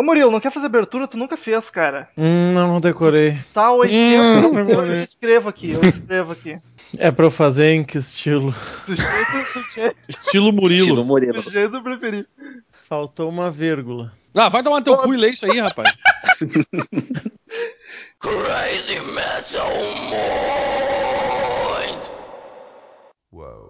Ô Murilo, não quer fazer abertura? Tu nunca fez, cara. Hum, não, não decorei. Tá 80. Hum, eu, eu escrevo aqui, eu escrevo aqui. É pra eu fazer em que estilo? Do jeito, do jeito, Estilo Murilo. Estilo Murilo. do jeito preferido. Faltou uma vírgula. Ah, vai tomar teu cu e lê isso aí, rapaz. Crazy Metal Mind! Woe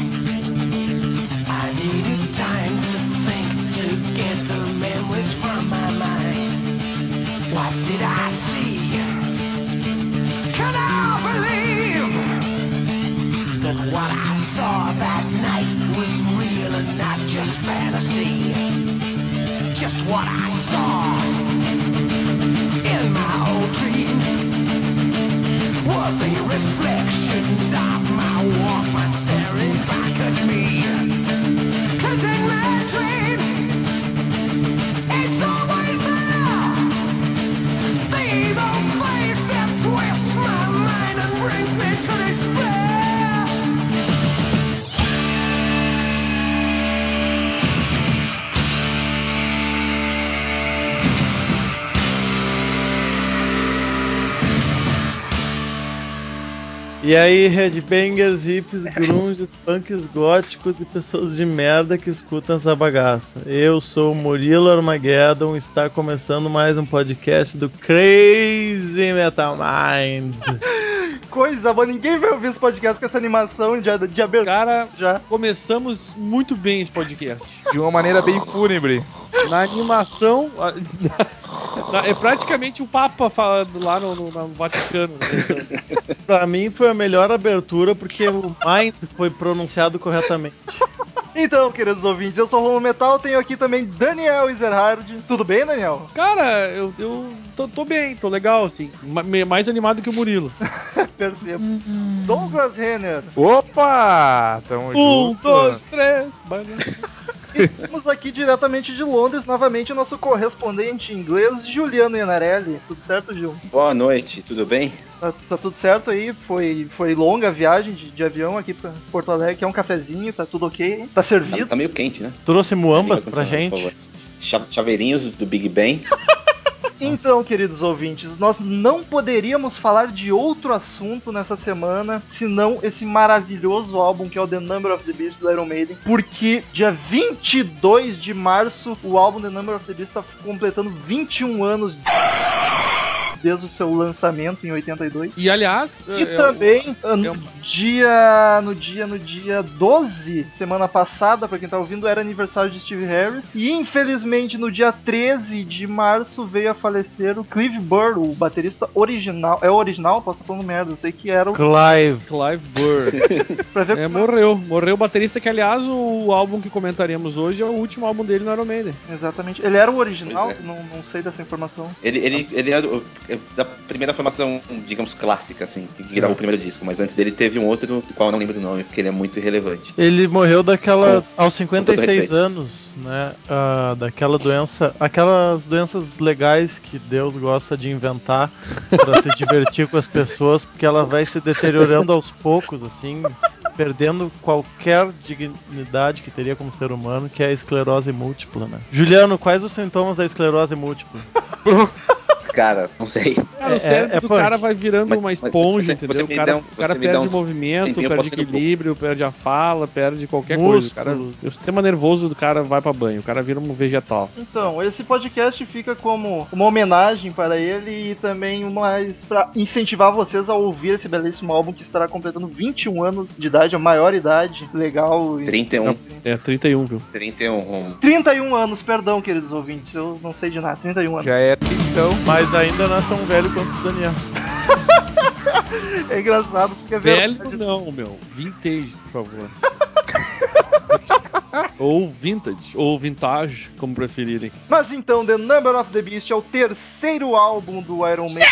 Think to get the memories from my mind. What did I see? Can I believe that what I saw that night was real and not just fantasy? Just what I saw in my old dreams were the reflections of my Walkman staring back at me. Cause in my dreams, E aí, headbangers, hips, grunges, punks góticos e pessoas de merda que escutam essa bagaça. Eu sou o Murilo Armageddon e está começando mais um podcast do Crazy Metal Mind. Coisa boa, ninguém vai ouvir esse podcast com essa animação de, de abertura Cara, já. começamos muito bem esse podcast. De uma maneira bem fúnebre. Na animação, a- na- é praticamente o Papa falando lá no, no- no Vaticano. né? Pra mim foi a melhor abertura porque o Mind foi pronunciado corretamente. Então, queridos ouvintes, eu sou o Romulo Metal, tenho aqui também Daniel Ezerhard. Tudo bem, Daniel? Cara, eu, eu tô, tô bem, tô legal, assim. Mais animado que o Murilo. Percebo. Douglas Renner. Opa! Tamo Um, junto. dois, três. Estamos aqui diretamente de Londres, novamente, o nosso correspondente inglês, Juliano Ianarelli. Tudo certo, Gil? Boa noite, tudo bem? Tá, tá tudo certo aí? Foi, foi longa a viagem de, de avião aqui pra Porto Alegre, que é um cafezinho, tá tudo ok? Tá Tá, servido? tá meio quente, né? Trouxe muambas pra gente. Chaveirinhos do Big Bang. Então, queridos ouvintes, nós não poderíamos falar de outro assunto nessa semana senão esse maravilhoso álbum que é o The Number of the Beast do Iron Maiden, porque dia 22 de março o álbum The Number of the Beast está completando 21 anos desde o seu lançamento em 82. E aliás, E é- é- também, ah, no é dia no dia no dia 12, semana passada, pra quem tá ouvindo, era aniversário de Steve Harris. E infelizmente no dia 13 de março veio a falecer o Clive Burr, o baterista original. É o original? Posso estar falando merda, eu sei que era o. Clive. Clive Burr. Pra ver É, como- morreu. Morreu o baterista, que aliás o álbum que comentaremos hoje é o último álbum dele no Iron Maiden. Exatamente. Ele era o original? É. Não, não sei dessa informação. Ele, ele, ele é é da primeira formação, digamos, clássica, assim, que que gravou o primeiro disco. Mas antes dele teve um outro, do qual eu não lembro do nome, porque ele é muito irrelevante. Ele morreu daquela. Com- aos com 56 todo respeito. anos, né? ah, daquela doença. Aquelas doenças legais que Deus gosta de inventar pra se divertir com as pessoas, porque ela vai se deteriorando aos poucos, assim, perdendo qualquer dignidade que teria como ser humano, que é a esclerose múltipla, né? Juliano, quais os sintomas da esclerose múltipla? Cara, não sei. Cara, É- o cérebro é do punk. cara vai virando Mas- uma mas esponja, você- entendeu? você o cara, um- o cara perde um movimento, eu perde equilíbrio, perde a fala, perde qualquer coisa. O, cara, o sistema nervoso do cara vai pra banho, o cara vira um vegetal. Então, esse podcast fica como uma homenagem para ele e também mais para incentivar vocês a ouvir esse belíssimo álbum que estará completando 21 anos de idade, a maior idade legal. e- 31, É 31, viu? 31, um, 31 anos, perdão, queridos ouvintes, eu não sei de nada, 31 anos. Já é trintão. Mas ainda não é tão velho quanto o Daniel. É engraçado porque é Velho verdade. não, meu. Vintage, por favor. Ou vintage, ou vintage, como preferirem. Mas então, The Number of the Beast é o terceiro álbum do Iron Maiden.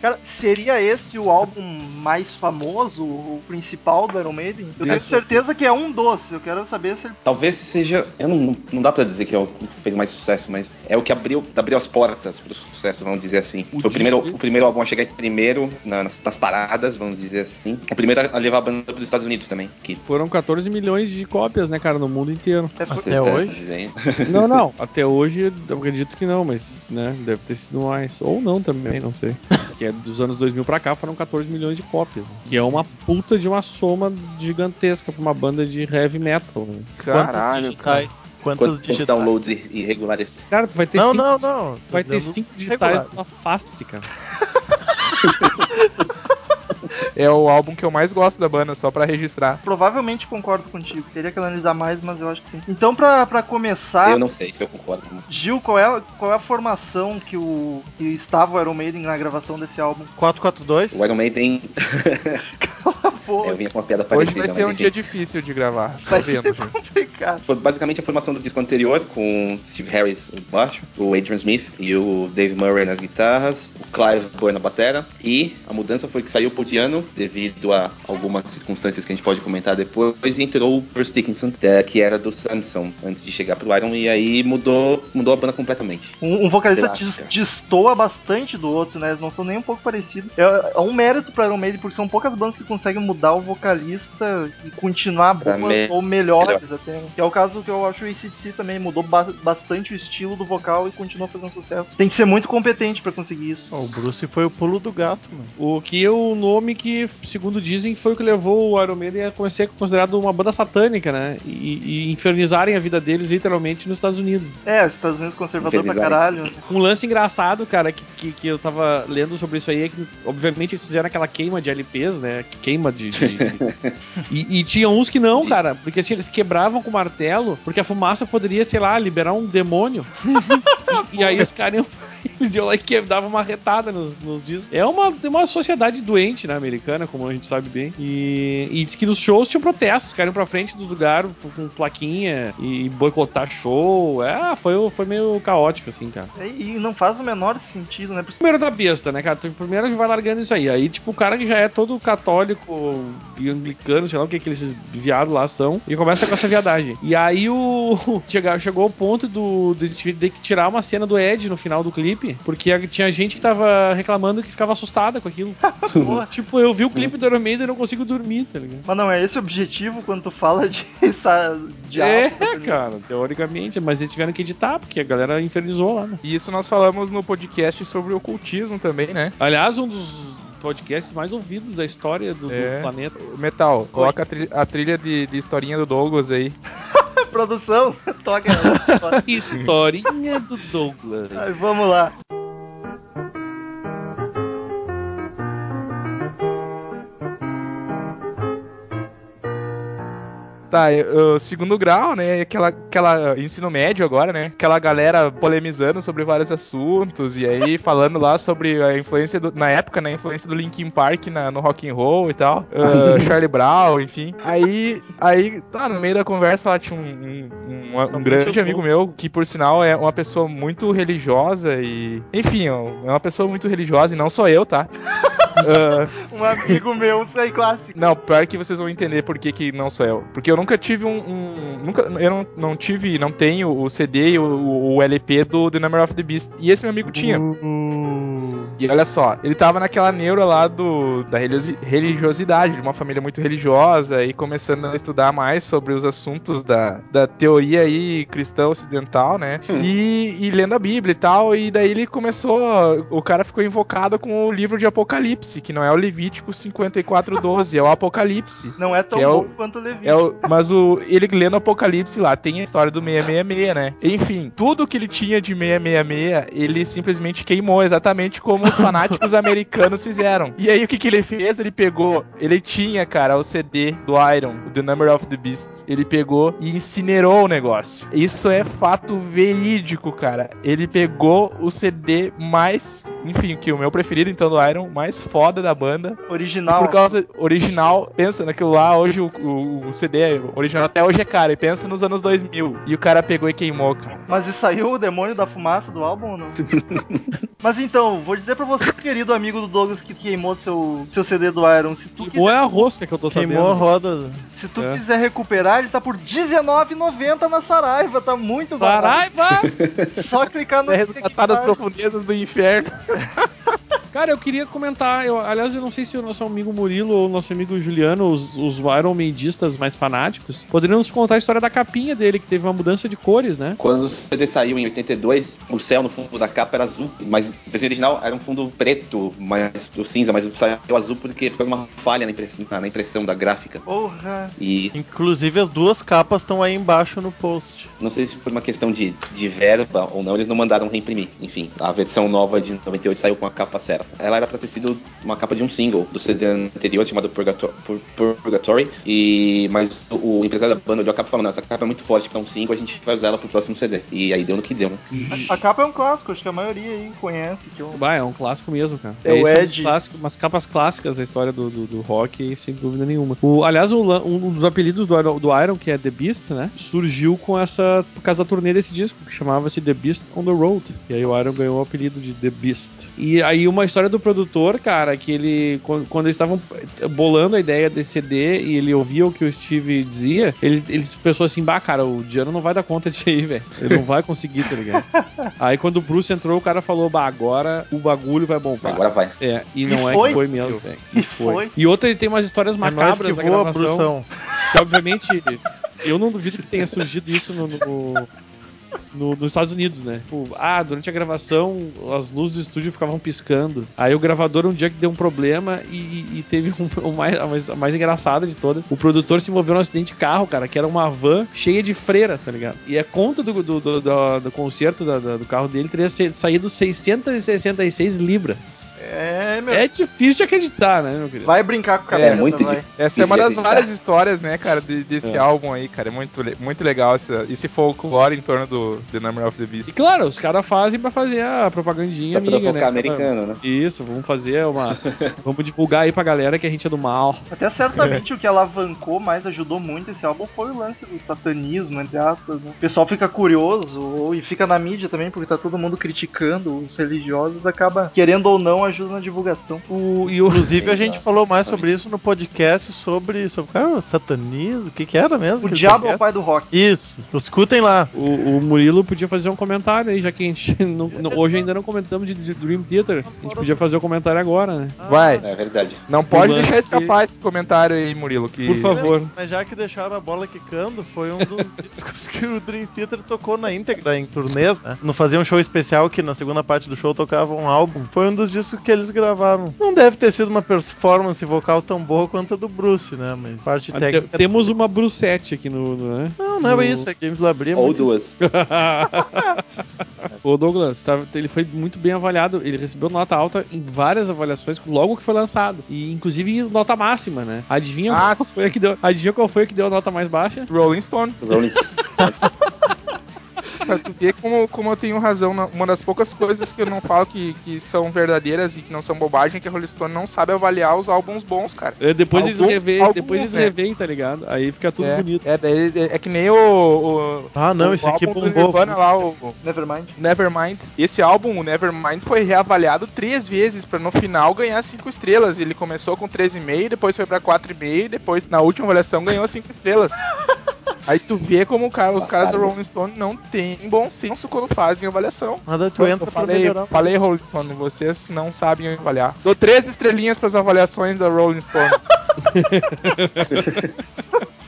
Cara, seria esse o álbum mais famoso, o principal do Iron Maiden? Eu tenho certeza que é um doce. Eu quero saber se ele. Talvez seja. Eu não, não dá pra dizer que é o que fez mais sucesso, mas é o que abriu, abriu as portas pro sucesso, vamos dizer assim. O Foi o primeiro, o primeiro álbum a chegar em primeiro na- nas, nas paradas, vamos dizer assim. O primeiro a levar a banda pros Estados Unidos também. Que Foram 14 milhões de cópias, né, cara, no mundo inteiro. É, Até tá hoje? dizendo. Não, não. Até hoje, eu acredito que não, mas, né, deve ter sido mais. Ou não também, não sei. Que é dos anos 2000 pra cá foram 14 milhões de cópias. né? Que é uma puta de uma soma gigantesca pra uma banda de heavy metal. Né? Caralho, cara. Quantos, Quantos, downloads ir- irregulares? Cara, tu vai ter Não, cinco, não, não. Vai ter cinco digitais na face, cara. É o álbum que eu mais gosto da banda, só pra registrar. Provavelmente concordo contigo. Teria que analisar mais, mas eu acho que sim. Então, pra, pra começar, Eu não sei se eu concordo. Gil, qual é, qual é a formação que, o, que estava o Iron Maiden na gravação desse álbum? 442? O Iron Maiden. Pô, eu vinha com uma piada Hoje parecida. vai ser um mas dia difícil de gravar. Vai vendo, gente. complicado. Foi basicamente a formação do disco anterior, com Steve Harris no baixo, o Adrian Smith e o Dave Murray nas guitarras, o Clive Burr na batera. E a mudança foi que saiu o Podiano, devido a algumas circunstâncias que a gente pode comentar depois, e entrou o Bruce Dickinson, que era do Samson, antes de chegar pro Iron, e aí mudou, mudou a banda completamente. Um, um vocalista destoa bastante do outro, né? Eles não são nem um pouco parecidos. É, é um mérito pro Iron Maiden, porque são poucas bandas que conseguem mudar o vocalista e continuar boas me- ou melhores até. né? Que é o caso que eu acho o ACDC também mudou ba- bastante o estilo do vocal e continuou fazendo sucesso. Tem que ser muito competente pra conseguir isso. Ó, o Bruce foi o pulo do gato, mano. O que é o nome que, segundo dizem, foi o que levou o Iron Maiden a ser considerado uma banda satânica, né? E, e infernizarem a vida deles literalmente nos Estados Unidos. É, os Estados Unidos conservador pra caralho. Um lance engraçado, cara, que, que, que eu tava lendo sobre isso aí é que, obviamente, eles fizeram aquela queima de LPs, né? Queima de. De- e, e tinha uns que não, cara, porque assim, eles quebravam com martelo, porque a fumaça poderia, sei lá, liberar um demônio. e, e aí os caras iam, eles iam lá e que- davam uma retada nos, nos discos. É uma, uma sociedade doente, né, americana, como a gente sabe bem. E, e diz que nos shows tinham protestos, os caras iam pra frente dos lugares com plaquinha e boicotar show. É, foi, foi meio caótico, assim, cara. E, e não faz o menor sentido, né? Primeiro da besta, né, cara? Tu Primeiro vai largando isso aí. Aí, tipo, o cara que já é todo católico e anglicano, sei lá o que, que esses viados lá são, e começa com essa viadagem. E aí o. Chega, chegou ao ponto do. de ter que tirar uma cena do Ed no final do clipe, porque tinha gente que tava reclamando que ficava assustada com aquilo. Porra. tipo, eu vi o clipe do Iron Maiden e não consigo dormir, tá ligado? Mas não é esse o objetivo quando tu fala de, de é, alma, tá cara, teoricamente, mas eles tiveram que editar, porque a galera infernizou lá, né? E isso nós falamos no podcast sobre ocultismo também, né? Aliás, um dos podcasts mais ouvidos da história do, do É. planeta. Metal, coloca a trilha, a trilha de, de historinha do Douglas aí. Produção, toca. Historinha do Douglas. Vamos lá. Tá, eu- eu- segundo grau, né? Aquela, aquela ensino médio agora, né? Aquela galera polemizando sobre vários assuntos e aí falando lá sobre a influência do, na época, né? A influência do Linkin Park na, no rock and roll e tal, ah, Charlie Brown, enfim. Aí, aí, tá no meio da conversa lá tinha um, um, um- um grande amigo meu que por sinal é uma pessoa muito religiosa e, enfim, é uma pessoa muito religiosa e não sou eu, tá? Um amigo meu, isso aí clássico. não, pior que vocês vão entender por que, que não sou eu. Porque eu nunca tive um. um- nunca, eu não, não tive, não tenho o CD e o, o LP do The Number of the Beast. E esse meu amigo tinha. E olha só, ele tava naquela neura lá do, da religiosi- religiosidade, de uma família muito religiosa, e começando a estudar mais sobre os assuntos da, da teoria aí cristã ocidental, né? E, e lendo a Bíblia e tal, e daí ele começou, o cara ficou invocado com o livro de Apocalipse, que não é o Levítico 54:12, é o Apocalipse. Não é tão é o- bom quanto o Levi. É o, mas o, ele lendo Apocalipse lá, tem a história do 666, né? Enfim, tudo que ele tinha de 666, ele simplesmente queimou, exatamente como os fanáticos americanos fizeram. E aí o que, que ele fez? Ele pegou, ele tinha, cara, o CD do Iron, o The Number of the Beast. Ele pegou e incinerou o negócio. Isso é fato verídico, cara. Ele pegou o CD mais, enfim, que o meu preferido então do Iron, mais foda da banda. E Original. por causa original, pensa naquilo lá, hoje o, o- o CD original até hoje é caro, e pensa nos anos 2000. E o cara pegou e queimou, cara. Mas e saiu o demônio da fumaça do álbum ou não? Mas então, vou dizer pra você, querido amigo do Douglas, que queimou seu, seu CD do Iron. Se tu, Queimou é a rosca que eu tô sabendo. Queimou a roda. se tu É. quiser recuperar, ele tá por R$19,90 na Saraiva. Tá muito barato. Saraiva! Só clicar no É resgatar das profundezas do inferno. Cara, eu queria comentar, eu, aliás, eu não sei se o nosso amigo Murilo ou o nosso amigo Juliano, os, os Iron Maidistas mais fanáticos, poderiam nos contar a história da capinha dele, que teve uma mudança de cores, né? Quando o CD saiu em 82, o céu no fundo da capa era azul, mas o desenho original era um fundo preto, mais o cinza, mas saiu azul porque foi uma falha na impressão, na impressão da gráfica. Porra. E Inclusive as duas capas estão aí embaixo no post. não sei se por uma questão de, de verba ou não, eles não mandaram reimprimir. Enfim, a versão nova de 98 saiu com a capa certa. Ela era pra ter sido uma capa de um single do CD anterior, chamado Purgato- Pur- Purgatory, e mas o, o empresário da banda olhou a capa e falou, não, essa capa é muito forte pra um single, a gente vai usar ela pro próximo CD. E aí deu no que deu, né? A, a capa é um clássico, acho que a maioria aí conhece. Que eu... Bah, é um clássico mesmo, cara. É o Esse um Ed. dos clássicos, umas capas clássicas da história do, do, do rock, sem dúvida nenhuma. O, aliás, o um dos apelidos do, Iron- do Iron, que é The Beast, né? Surgiu com essa. por causa da turnê desse disco, que chamava-se The Beast on the Road. E aí o Iron ganhou o apelido de The Beast. E aí uma história do produtor, cara, que ele. Quando, quando eles estavam bolando a ideia desse CD e ele ouvia o que o Steve dizia, ele, ele pensou assim, bah, cara, o Diano não vai dar conta disso aí, velho. Ele não vai conseguir, tá ligado? Aí quando o Bruce entrou, o cara falou, bah, agora o bagulho vai bombar. Agora vai. É, e E não é foi, que foi mesmo, velho. E E foi. foi. E outra, ele tem umas histórias É macabras que da voa, gravação. Brução. Que obviamente, eu não duvido que tenha surgido isso no. no- no- nos Estados Unidos, né? Tipo, ah, durante a gravação as luzes do estúdio ficavam piscando. Aí o gravador um dia que deu um problema e, e- teve um, o mais, a, mais, a mais engraçada de todas. O produtor se envolveu num acidente de carro, cara, que era uma van cheia de freira, tá ligado? E a conta do, do, do, do- do conserto da- da- do carro dele teria saído 666 libras. É, meu. É difícil de acreditar, né, meu querido? Vai brincar com o É cabelo. muito vai. difícil. Essa é uma das várias histórias, né, cara, de- desse É. álbum aí, cara. É muito, muito legal esse, esse folclore em torno do The Number of the Beast. E claro, os caras fazem pra fazer a propagandinha Pra amiga, né? americano, né? Isso, vamos fazer uma. vamos divulgar aí pra galera que a gente é do mal. Até certamente o que alavancou mais, ajudou muito esse álbum foi o lance do satanismo, entre aspas. Né? O pessoal fica curioso e fica na mídia também, porque tá todo mundo criticando os religiosos, acaba, querendo ou não, ajuda na divulgação. O, e o, Inclusive a gente falou mais sobre isso no podcast sobre, sobre cara, satanismo, o que que era mesmo? O diabo é o pai do rock. Isso, escutem lá. o, o Murilo podia fazer um comentário aí, já que a gente não- não- hoje ainda não comentamos de de Dream Theater. A gente podia fazer o comentário agora, né? Vai, É verdade. não pode deixar escapar esse comentário aí, Murilo. Que... Por favor. Mas já que deixaram a bola quicando, foi um dos discos que o Dream Theater tocou na íntegra, em turnês, né? Não fazia um show especial que na segunda parte do show tocava um álbum. Foi um dos discos que eles gravaram. Não deve ter sido uma performance vocal tão boa quanto a do Bruce, né? Mas parte Ah, técnica. te- Temos uma Brucette aqui no. no- né? Não, não é no- isso, é que James Labrie é Ou duas. o Douglas, tá- ele foi muito bem avaliado. Ele recebeu nota alta em várias avaliações logo que foi lançado. E inclusive nota máxima, né? Adivinha, Ah, qual, foi a que deu, adivinha qual foi a que deu a nota mais baixa? Rolling Stone. Rolling Pra tu ver como, como eu tenho razão. na- Uma das poucas coisas que eu não falo que, que são verdadeiras e que não são bobagem é que a Rolling Stone não sabe avaliar os álbuns bons, cara. É, depois eles Alguns- reveem, alguns, depois eles né? reveem, tá ligado? Aí fica tudo é, bonito. É, daí- é, é que nem o. o Ah, não, o esse aqui álbum do bombou. Nirvana lá, o, Nevermind. Nevermind. Esse álbum, o Nevermind, foi reavaliado três vezes pra no final ganhar cinco estrelas. Ele começou com 3,5, depois foi pra 4,5 e depois na última avaliação ganhou cinco estrelas. Aí tu vê como o cara- os caras da. Rolling Stone não têm bom senso quando fazem avaliação. Nada tu Eu, entra eu falei, falei Rolling Stone, vocês não sabem avaliar. Dou três estrelinhas pras avaliações da Rolling Stone.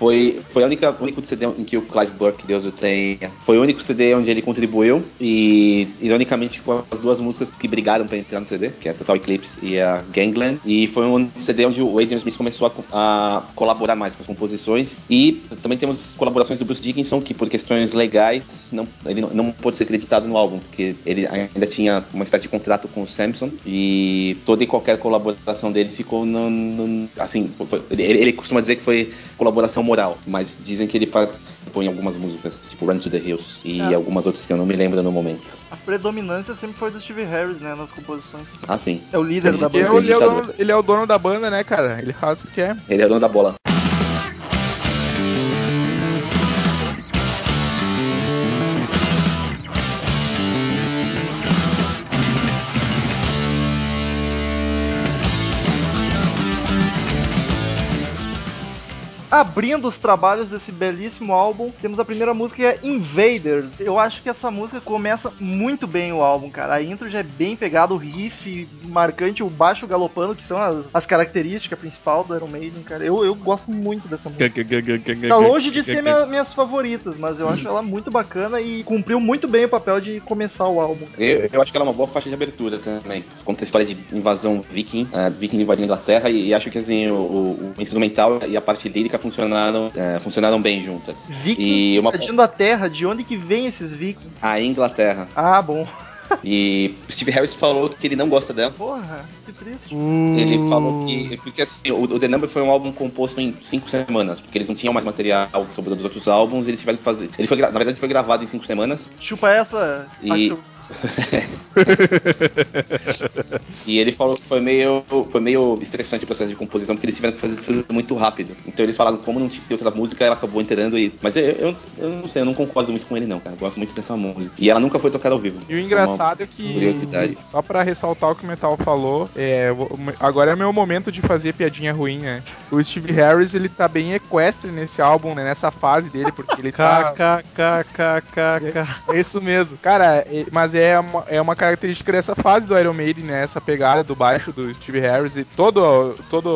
Foi, foi a única, o único CD em que o Clive Burke, Deus o tenha, foi o único CD onde ele contribuiu e, ironicamente, com as duas músicas que brigaram pra entrar no CD, que é Total Eclipse e a Gangland. E foi um CD onde o Adrian Smith começou a, a colaborar mais com as composições. E também temos colaborações do Bruce Dickinson, que por questões legais, não, ele não, não pôde ser acreditado no álbum, porque ele ainda tinha uma espécie de contrato com o Samson e toda e qualquer colaboração dele ficou no. no- assim, foi- ele, ele costuma dizer que foi colaboração moral, mas dizem que ele participou em algumas músicas, tipo Run to the Hills e Ah. algumas outras que eu não me lembro no momento. A predominância sempre foi do Steve Harris, né, nas composições. Ah, sim. É o líder da Porque banda. ele, é o dono, ele é o dono da banda, né, cara? Ele faz o que quer. Ele é dono da bola. Abrindo os trabalhos desse belíssimo álbum, temos a primeira música que é Invaders. Eu acho que essa música começa muito bem o álbum, cara. A intro já é bem pegada, o riff marcante, o baixo galopando, que são as, as características principais do Iron Maiden, cara. Eu, eu gosto muito dessa música. Tá longe de ser minha- minhas favoritas, mas eu acho ela muito bacana e cumpriu muito bem o papel de começar o álbum. Eu, eu acho que ela é uma boa faixa de abertura também. Conta a história de invasão viking, uh, vikings invadindo a Inglaterra, e, e acho que assim, o, o- o instrumental e a parte lírica funcionaram, eh, funcionaram bem juntas. Viking E uma- invadindo a Terra, de onde que vem esses vikings? A Inglaterra. Ah, bom. E Steve Harris falou que ele não gosta dela. Porra, que triste. Ele falou que. Porque assim, o, o The Number foi um álbum composto em cinco semanas, porque eles não tinham mais material sobre os outros álbuns, eles tiveram que fazer. Ele foi, na verdade, foi gravado em cinco semanas. Chupa essa, E- Axel. E ele falou que foi meio, foi meio estressante o processo de composição, porque eles tiveram que fazer tudo muito rápido. Então eles falaram como não tinha outra música, ela acabou entrando e. Mas eu, eu, eu não sei, eu não concordo muito com ele, não, cara. Eu gosto muito dessa música. E ela nunca foi tocada ao vivo. E o é engraçado é que, Curiosidade. só pra ressaltar o que o Metal falou, é, agora é meu momento de fazer piadinha ruim, né? O Steve Harris, ele tá bem equestre nesse álbum, né? Nessa fase dele, porque ele tá... KKKKK. É isso mesmo. Cara, é- mas é uma, é uma característica dessa fase do Iron Maiden, né? Essa pegada do baixo do Steve Harris e todo, todo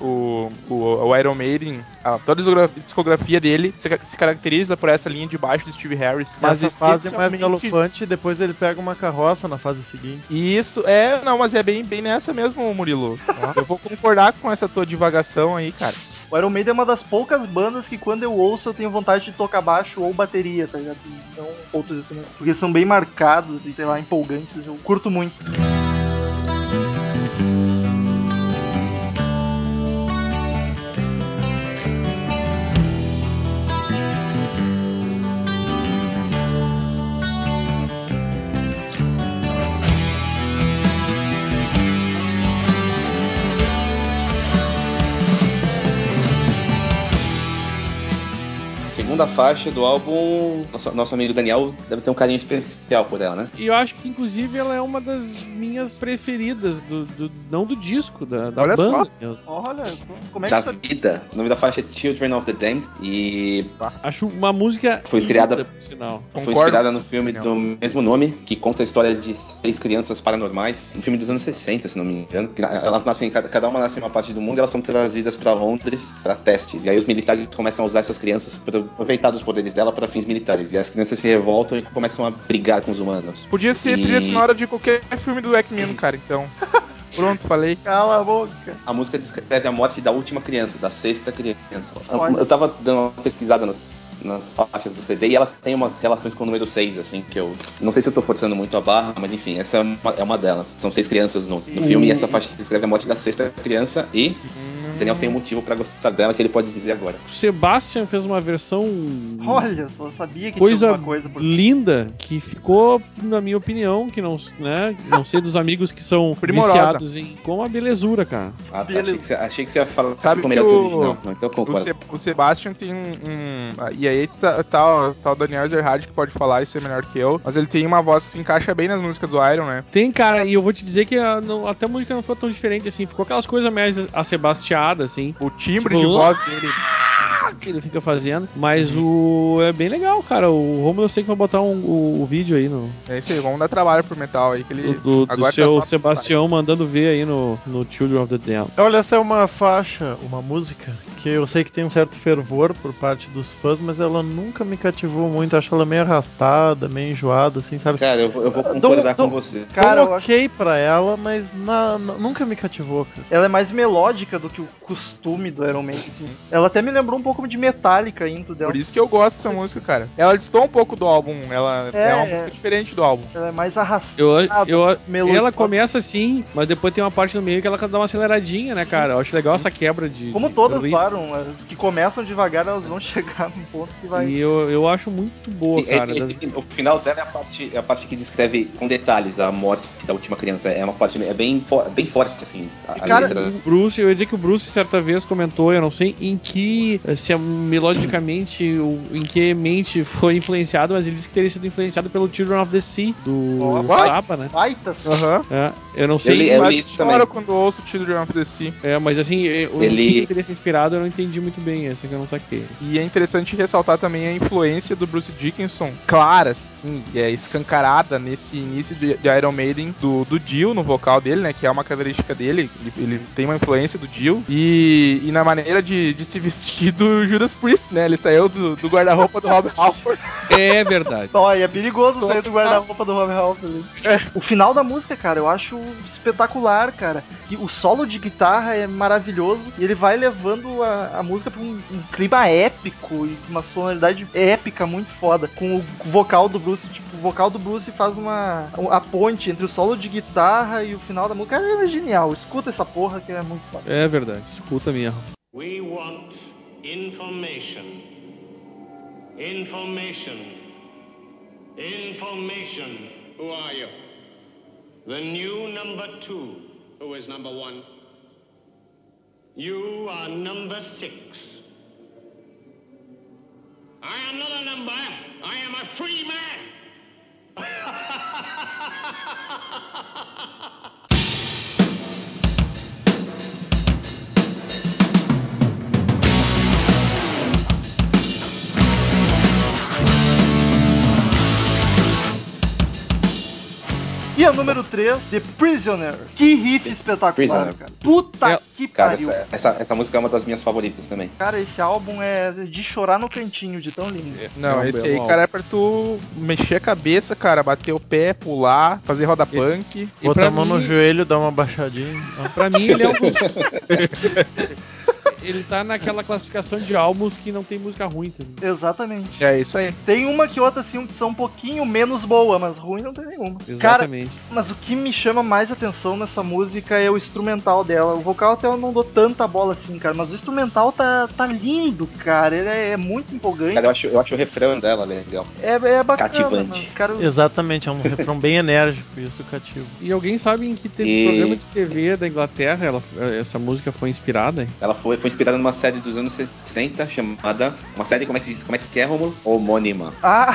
o, o, o Iron Maiden, a- toda a discogra- discografia dele se, se caracteriza por essa linha de baixo do Steve Harris. Mas essa fase é mais galopante e depois ele pega uma carroça na fase seguinte. Isso, é, não, mas é bem, bem nessa mesmo, Murilo. Eu vou concordar com essa tua divagação aí, cara. O Iron Maiden é uma das poucas bandas que quando eu ouço eu tenho vontade de tocar baixo ou bateria, tá ligado? Não outros instrumentos. Porque são bem marcados e, sei lá, empolgantes. Eu curto muito. Segunda faixa do álbum, nosso, nosso amigo Daniel deve ter um carinho especial por ela, né? E eu acho que, inclusive, ela é uma das minhas preferidas, do, do- não do disco, da, da Olha banda. só. Olha, como é Da que isso vida. O nome da faixa é Children of the Damned e acho uma música Foi sinal. foi inspirada no filme Daniel. do mesmo nome, que conta a história de seis crianças paranormais, um filme dos anos 60, se não me engano. Elas nascem, cada uma nasce em uma parte do mundo e elas são trazidas pra Londres para testes. E aí os militares começam a usar essas crianças para aproveitar dos poderes dela para fins militares. E as crianças se revoltam e começam a brigar com os humanos. Podia ser E- trilha sonora de qualquer filme do X-Men, cara, então. Pronto, falei. Cala a boca. A música descreve a morte da última criança, da sexta criança. Olha. Eu tava dando uma pesquisada nos- nas faixas do CD e elas têm umas relações com o número 6, assim, que eu. Não sei se eu tô forçando muito a barra, mas enfim, essa é uma, é uma delas. São seis crianças no, no filme e essa faixa descreve a morte da sexta criança e o Daniel tem um motivo pra gostar dela que ele pode dizer agora. O Sebastian fez uma versão Olha só, sabia que Coisa tinha alguma coisa por linda que ficou, na minha opinião, que não, né, não sei dos amigos que são Primorosa. viciados em com a belezura, cara. Ah, tá. Beleza. Achei que, você, achei que você ia falar Sabe como que ele é o- original. Não, então O, concordo. Se- o Sebastian tem um. um- ah, e aí tá, tá, tá o Daniel Ezerhard que pode falar isso é melhor que eu. Mas ele tem uma voz que se encaixa bem nas músicas do Iron, né? Tem, cara, e eu vou te dizer que a, não- até a música não foi tão diferente, assim, ficou aquelas coisas mais assim. O timbre Tipo, de voz dele. que ele fica fazendo. Mas o. É bem legal, cara. O Romulo eu sei que vai botar um- o, o vídeo aí no. É isso aí, vamos dar trabalho pro Metal aí, que ele. Do, do- do agora tá seu só Sebastião mandando ver aí no, no Children of the Damned. Olha, essa é uma faixa, uma música, que eu sei que tem um certo fervor por parte dos fãs, mas ela nunca me cativou muito. Acho ela meio arrastada, meio enjoada, assim, sabe? Cara, eu, eu vou concordar dou- com você. Cara, eu acho Coloquei pra ela, mas na- na- nunca me cativou, cara. ela é mais melódica do que o costume do Iron Maiden, assim. Ela até me lembrou um pouco de Metallica intro dela. Por isso que eu gosto dessa música, cara. Ela distou um pouco do álbum, ela é, É, uma é. música diferente do álbum. Ela é mais arrastada. Eu, eu, melodia. ela começa assim, mas depois tem uma parte no meio que ela dá uma aceleradinha, né, cara? Eu acho legal essa quebra de. Como de todas, claro, as que começam devagar, elas vão chegar num ponto que vai. E eu, eu acho muito boa, E cara. esse- esse o final dela é a, parte, é a parte que descreve com detalhes a morte da última criança. É uma parte é bem, fo- bem forte, assim. A, a Cara, letra. O Bruce, eu ia dizer que o Bruce certa vez comentou, eu não sei em que, se é melodicamente, em que mente foi influenciado, mas ele disse que teria sido influenciado pelo Children of the Sea, do Ó, Zappa, né? Baita Aham. É, eu não sei, li- eu Mas choro quando ouço Children of the Sea. é, mas assim, é, o Ele- que ele teria se inspirado eu não entendi muito bem, essa que eu não saquei. E é interessante ressaltar também a influência do Bruce Dickinson, clara, assim, é escancarada nesse início de, de Iron Maiden, do, do Dio no vocal dele, né? Que é uma característica dele. Ele, ele tem uma influência do Dio. E, e na maneira de, de se vestir do Judas Priest, né? Ele saiu do, do guarda-roupa do Rob Halford. É verdade. Olha, é perigoso sair do guarda-roupa do Rob Halford. O final da música, cara, eu acho espetacular, cara. Que o solo de guitarra é maravilhoso e ele vai levando a, a música pra um, um clima épico e uma sonoridade épica muito foda. Com o vocal do Bruce, tipo, o vocal do Bruce faz uma a ponte entre o solo de guitarra e o final da música. Cara, é genial. Escuta essa porra que é muito foda. É verdade, escuta mesmo. We want information. Information. Information. Who are you? The new number two. Who is number one? You are number six. I am not a number. I am a free man. E a número 3, The Prisoner. Que riff espetacular, Prisoner. cara. Puta É, que Cara, pariu. essa, essa, essa música é uma das minhas favoritas também. Cara, esse álbum é de chorar no cantinho, de tão lindo. Não, É um esse aí, álbum. cara, é pra tu mexer a cabeça, cara, bater o pé, pular, fazer roda punk. E Botar a mão no mim- joelho, dar uma baixadinha. Pra mim, ele é um dos. ele tá naquela classificação de álbuns que não tem música ruim também. Exatamente. É isso aí. Tem uma que outra, assim, que são um pouquinho menos boa, mas ruim não tem nenhuma. Cara, Exatamente. mas o que me chama mais atenção nessa música é o instrumental dela. O vocal até eu não dou tanta bola assim, cara, mas o instrumental tá, tá lindo, cara. Ele é, é muito empolgante. Cara, eu acho, eu acho o refrão dela legal. É, é bacana. Cativante. mas, Cara, Exatamente, é um refrão bem enérgico, isso cativo. E alguém sabe em que teve E- programa de TV da Inglaterra ela, essa música foi inspirada? Ela foi, foi inspirada numa série dos anos 60 chamada. Uma série, como é que, diz- como é, que é, Romulo? Homônima. Ah!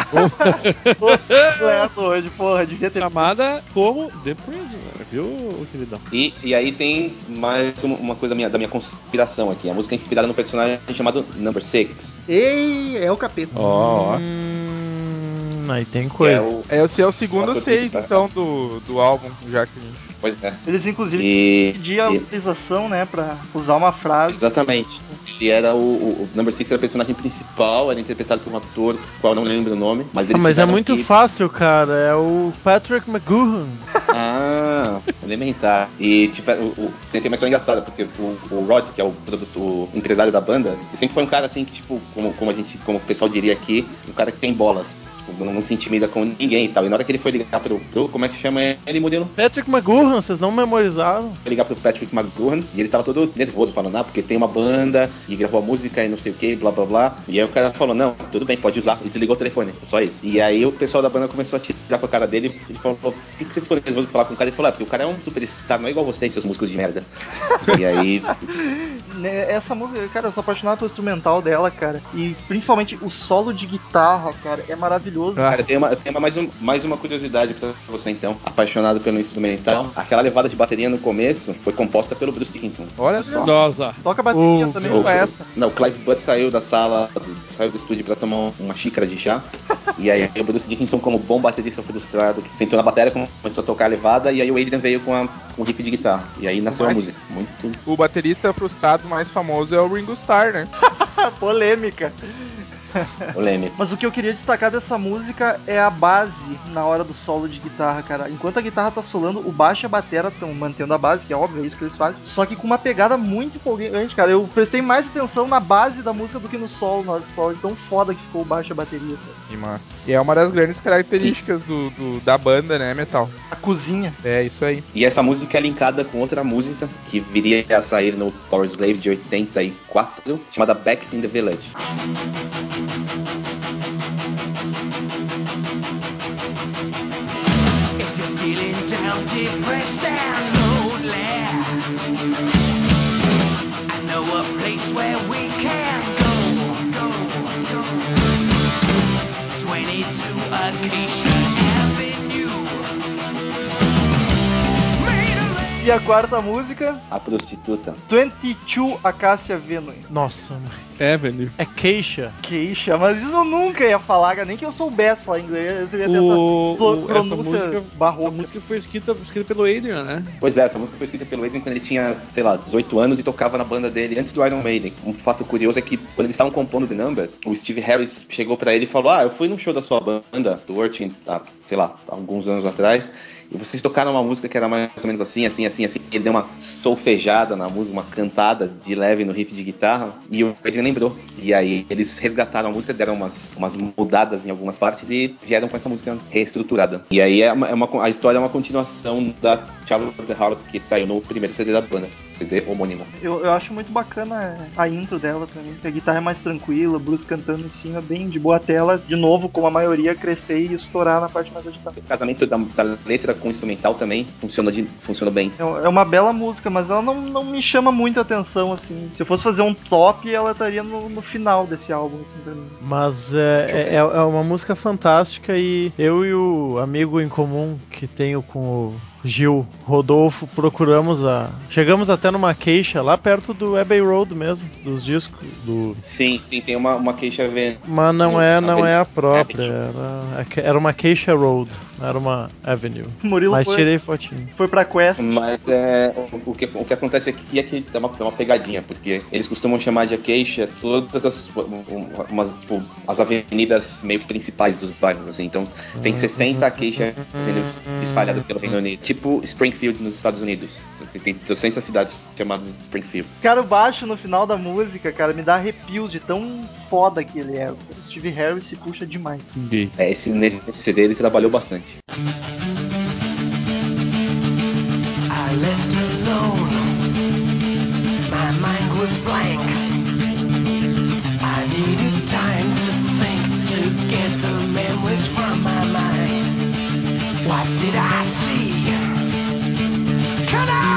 Tô lerdo hoje, porra, devia ter. Chamada como The Prisoner, viu, queridão? E, e aí tem mais uma, coisa da minha, da minha conspiração aqui. A música é inspirada num personagem chamado Number Six. Ei, é o capeta. Ó, ó. Hum, aí tem é coisa. o. É, esse é o segundo seis, então, do, do álbum, já que a gente. Pois é. Eles inclusive E. pediam a e- autorização, né, pra usar uma frase. Exatamente. Ele era o, o, o Number Six era o personagem principal, era interpretado por um ator, qual eu não lembro o nome, mas Ah, eles mas é muito que- fácil, cara. É o Patrick McGoohan. Ah, elementar. E tipo, o, o, tem, uma história engraçada, porque o, o Rod, que é o, o empresário da banda, ele sempre foi um cara assim que, tipo, como, como a gente, como o pessoal diria aqui, um cara que tem bolas. Tipo, não, não se intimida com ninguém e tal. E na hora que ele foi ligar pro, pro como é que chama ele, modelo? Patrick McGoohan, vocês não memorizaram? Foi ligar pro Patrick McGowan e ele tava todo nervoso, falando, ah, porque tem uma banda e gravou a música e não sei o que, blá blá blá. E aí o cara falou, não, tudo bem, pode usar. E desligou o telefone, só isso. E aí o pessoal da banda começou a tirar com a cara dele. Ele falou, por que, que você ficou nervoso de falar com o cara? Ele falou, ah, porque o cara é um superstar, não é igual vocês, seus músicos de merda. e aí né, essa música, cara, eu sou apaixonado pelo instrumental dela, cara. E principalmente o solo de guitarra, cara, é maravilhoso. Ah. Cara, eu tenho, uma, eu tenho uma- mais, um- mais uma curiosidade pra você então, apaixonado pelo instrumental. Aquela levada de bateria no começo foi composta pelo Bruce Dickinson. Olha só. Nossa. Toca a bateria O- também. O- é essa. Não, o Clive Butt saiu da sala, do- saiu do estúdio pra tomar uma xícara de chá. e aí o Bruce Dickinson, como bom baterista frustrado, sentou na bateria, começou a tocar a levada, e aí o Adrian veio com, a, com o riff de guitarra. E aí nasceu Mas- a música. Muito. O baterista frustrado mais famoso é o Ringo Starr, né? Polêmica. polêmico. Mas o que eu queria destacar dessa música é a base na hora do solo de guitarra, cara. Enquanto a guitarra tá solando, o baixo e a batera estão mantendo a base, que é óbvio, é isso que eles fazem. Só que com uma pegada muito empolgante, cara. Eu prestei mais atenção na base da música do que no solo, na hora do solo. Tão foda que ficou o baixo e a bateria, cara. Que massa. E é uma das grandes características do, do- da banda, né, Metal? A cozinha. É isso aí. E essa música é linkada com outra música que viria a sair no Power Slave de 84, chamada Back in the Village. Depressed and lonely, I know a place where we can go. go, go. 22 Acacia E a quarta música, A prostituta. 22 Acacia Venue. Nossa, mãe. É, velho. é queixa. Queixa, mas isso eu nunca ia falar. Nem que eu soubesse falar inglês, eu ia tentar. O, o- essa, música, barroca. essa música foi escrita, escrita pelo Adrian, né? Pois é, essa música foi escrita pelo Adrian quando ele tinha, sei lá, 18 anos e tocava na banda dele antes do Iron Maiden. Um fato curioso é que quando eles estavam compondo The Number, o Steve Harris chegou pra ele e falou: Ah, eu fui num show da sua banda, do Urchin, há, sei lá, há alguns anos atrás, e vocês tocaram uma música que era mais ou menos assim, assim, assim, assim. Ele deu uma solfejada na música, uma cantada de leve no riff de guitarra, e o Adrian lembrou. E aí eles resgataram a música, deram umas, umas mudadas em algumas partes e vieram com essa música reestruturada. E aí é uma, é uma- a história é uma continuação da Charlotte the Heart que saiu no primeiro CD da banda, CD homônimo. Eu, eu acho muito bacana a intro dela também. A guitarra é mais tranquila, o Bruce cantando em cima, bem de boa tela. De novo, como a maioria, crescer e estourar na parte mais agitada. O casamento da, da letra com o instrumental também funciona, de, funciona bem. É é uma bela música, mas ela não, não me chama muita atenção, assim. Se eu fosse fazer um top, ela estaria no, no final desse álbum, assim, pra mim. Mas é, é, é uma música fantástica e eu e o amigo em comum que tenho com o Gil Rodolfo procuramos a. Chegamos até numa queixa lá perto do Abbey Road mesmo, dos discos. Do... Sim, sim, tem uma, uma queixa vendo. Mas não é, não é a própria, era, era uma queixa road, não era uma avenue. Murilo Mas foi, tirei fotinho. foi pra Quest. Mas é, o, que, o que acontece aqui é que é uma, é uma pegadinha, porque eles costumam chamar de queixa todas as, um- umas, tipo, as avenidas meio principais dos bairros, assim. Então tem 60 queixas avenues espalhadas pelo Reino Unido. Tipo Springfield nos Estados Unidos. Tem, tem 200 cidades chamadas Springfield. Cara, o baixo no final da música, cara, me dá arrepios de tão foda que ele é. O Steve Harris se puxa demais. É, esse, nesse CD ele trabalhou bastante. I left alone. My mind was blank. I needed time to think to get the memories from my mind. What did I see? Can I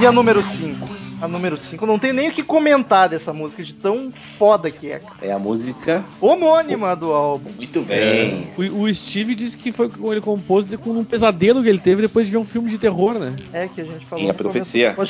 E a número 5? A número 5, não tem nem o que comentar dessa música, de tão foda que é. É a música. Homônima do álbum. Muito bem. O, o Steve disse que foi com ele compôs de- com um pesadelo que ele teve depois de ver um filme de terror, né? É que a gente falou. Sim, a profecia.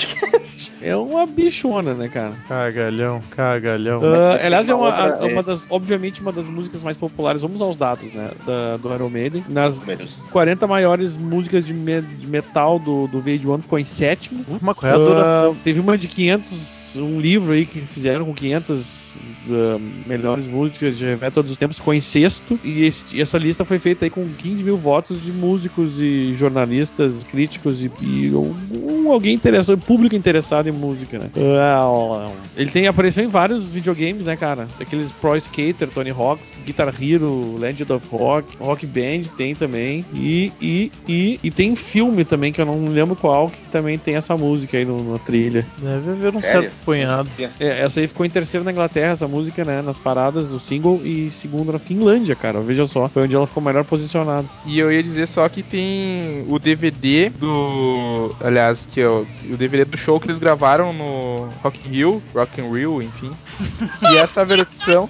É uma bichona, né, cara? Cagalhão, cagalhão. Tem aliás, é uma a- uma é- das, obviamente, uma das músicas mais populares. Vamos aos dados, né? Da, do Iron Maiden. Nas Números. 40 maiores músicas de, me- de metal do, do VH1 ficou em sétimo. Uma? Ah, teve uma de 500, um livro aí que fizeram com 500 ah, melhores músicas de heavy metal todos os tempos, ficou em sexto. E, esse- e essa lista foi feita aí com 15 mil votos de músicos e jornalistas, críticos e, e um- alguém interessado, público interessado em música, né? Ah, Ele tem apareceu em vários videogames, né, cara? Aqueles Pro Skater, Tony Hawk's, Guitar Hero, Legend of Rock, Rock Band tem também. E, e, e, e tem filme também, que eu não lembro qual, que também tem essa música aí no- na trilha. Deve haver um Sério? certo É, essa aí ficou em terceiro na Inglaterra, essa música, né? Nas paradas, o single, e segundo na Finlândia, cara. Veja só. Foi onde ela ficou melhor posicionada. E eu ia dizer só que tem o DVD do. Aliás, que é o, o DVD do show que eles gravaram no Rock in Rio, Rock in Rio, enfim. E essa versão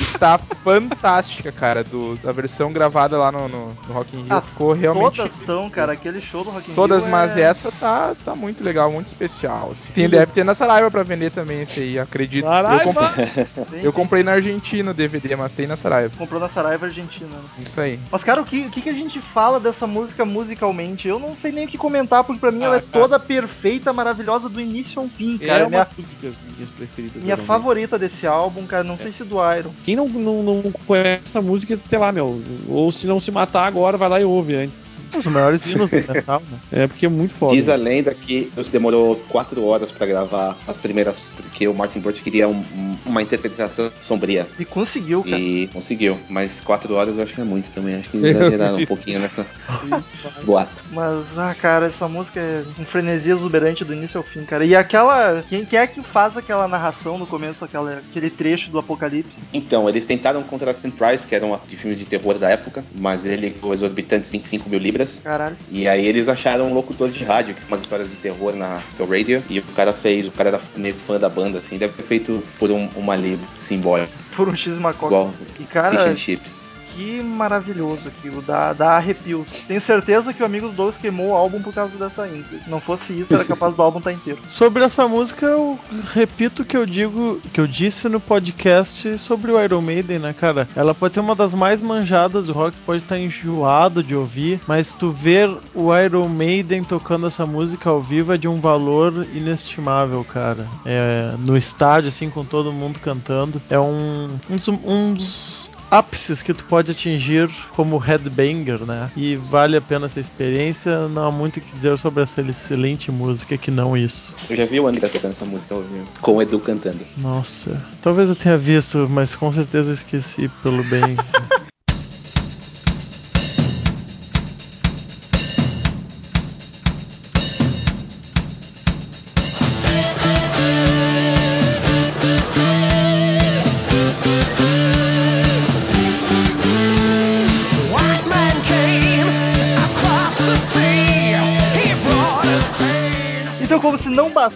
está fantástica, cara. Do, a versão gravada lá no, no, no Rock in Rio Ah, ficou realmente. Todas estão, cara. Aquele show do Rock in Todas, Rio mas é... essa tá, tá muito legal, muito especial. assim. Tem, deve ter na Saraiva pra vender também esse aí, acredito. Eu, Saraiva! comprei- Tem- eu comprei na Argentina o DVD, mas tem na Saraiva. Comprou na Saraiva Argentina. né? Isso aí. Mas, cara, o que, o que a gente fala dessa música musicalmente? Eu não sei nem o que comentar, porque pra mim Ah, ela é cara. toda perfeita, maravilhosa, do início ao fim, É cara. uma minha das minhas preferidas. minha favorita desse álbum, cara. Não sei se do Iron. Quem não, não, não conhece essa música, sei lá, meu. Ou se não se matar agora, vai lá e ouve antes. Os maiores hinos do metal, né? É porque é muito foda. Diz a lenda que isso demorou quatro horas pra gravar as primeiras, porque o Martin Birch queria um- uma interpretação sombria. E conseguiu, cara. E conseguiu. Mas quatro horas eu acho que é muito também. Acho que exageraram um pouquinho nessa boato. Mas, ah, cara, essa música é um frenesi exuberante do início ao fim, cara. E aquela. Quem, quem é que faz aquela narração no começo, aquela, aquele trecho do apocalipse? Então, eles tentaram contratar Tim Price, que era um de filmes de terror da época, mas ele ligou exorbitantes 25 mil libras. Caralho. E aí eles acharam um locutor de rádio, que umas histórias de terror na Tell Radio. E o cara fez, o cara era meio fã da banda, assim, deve ter feito por um, uma libra simbólica, Por um X Macoca. igual E, Fish cara, and Chips. Que maravilhoso aquilo. Dá, dá arrepios. Tenho certeza que o amigo do Douglas queimou o álbum por causa dessa intro. Não fosse isso, era capaz do álbum estar inteiro. Sobre essa música, eu repito o que eu digo, que eu disse no podcast sobre o Iron Maiden, né, cara? Ela pode ser uma das mais manjadas do rock, pode estar enjoado de ouvir, mas tu ver o Iron Maiden tocando essa música ao vivo é de um valor inestimável, cara. É, no estádio, assim, com todo mundo cantando, é um, um um dos ápices que tu pode atingir como headbanger, né? E vale a pena essa experiência. Não há muito o que dizer sobre essa excelente música que não isso. Eu já vi o André tocando essa música ao vivo, com o Edu cantando. Nossa, talvez eu tenha visto, mas com certeza eu esqueci pelo bem.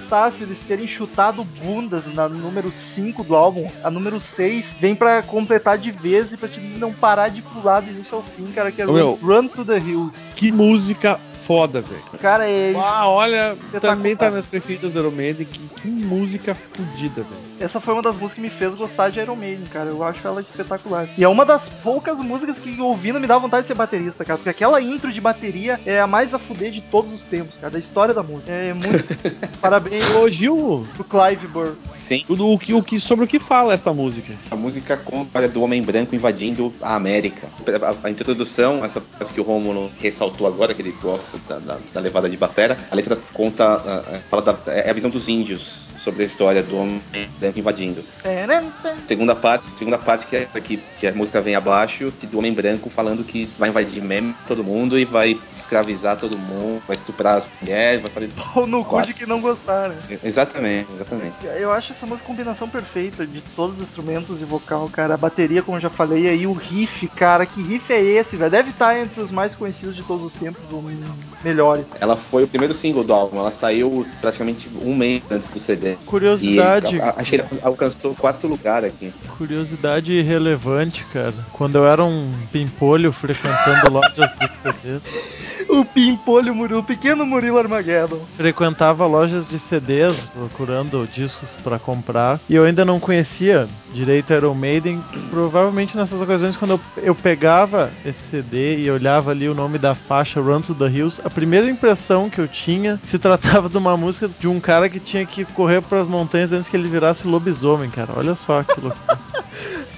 bastasse eles terem chutado bundas na número 5 do álbum, a número 6 vem pra completar de vez e pra te não parar de pular do início ao fim, cara, que é Ô, Run, meu. Run to the Hills. Que música foda, velho. Cara, é Ah, olha, Espetacular. também tá nas preferidas do Iron Maiden. Que, que música fodida, velho. Essa foi uma das músicas que me fez gostar de Iron Maiden, cara. Eu acho ela espetacular. E é uma das poucas músicas que ouvindo me dá vontade de ser baterista, cara. Porque aquela intro de bateria é a mais a fuder de todos os tempos, cara. Da história da música. É muito. Parabéns Elogio pro Clive Burr. Sim, o, o, que- o que, sobre o que fala essa música. a música conta do homem branco invadindo a América. A, a introdução, essa que o Romulo ressaltou agora, que ele gosta da, da, da levada de batera, a letra conta, fala da, é a visão dos índios sobre a história do homem branco invadindo. Segunda parte, segunda parte que, é, que, que a música vem abaixo, que do homem branco falando que vai invadir mesmo todo mundo e vai escravizar todo mundo, vai estuprar as mulheres, vai fazer. Ou no cu de que não gostar, né? Exatamente, exatamente. Eu acho essa música combinação perfeita de todos os instrumentos e vocal, cara. A bateria, como eu já falei, aí o riff, cara. Que riff é esse, velho? Deve estar entre os mais conhecidos de todos os tempos, ou melhores. Ela foi o primeiro single do álbum, ela saiu praticamente um mês antes do CD. Curiosidade, E a- a- acho que ele alcançou quarto lugar aqui. curiosidade relevante, cara. Quando eu era um pimpolho frequentando lojas de CDs, O Pimpolho Murilo, o pequeno Murilo Armageddon. frequentava lojas de CDs procurando discos pra comprar e eu ainda não conhecia direito Iron Maiden. Provavelmente nessas ocasiões, quando eu, eu pegava esse CD e olhava ali o nome da faixa Run to the Hills, a primeira impressão que eu tinha se tratava de uma música de um cara que tinha que correr pras montanhas antes que ele virasse lobisomem, cara. Olha só que loucura.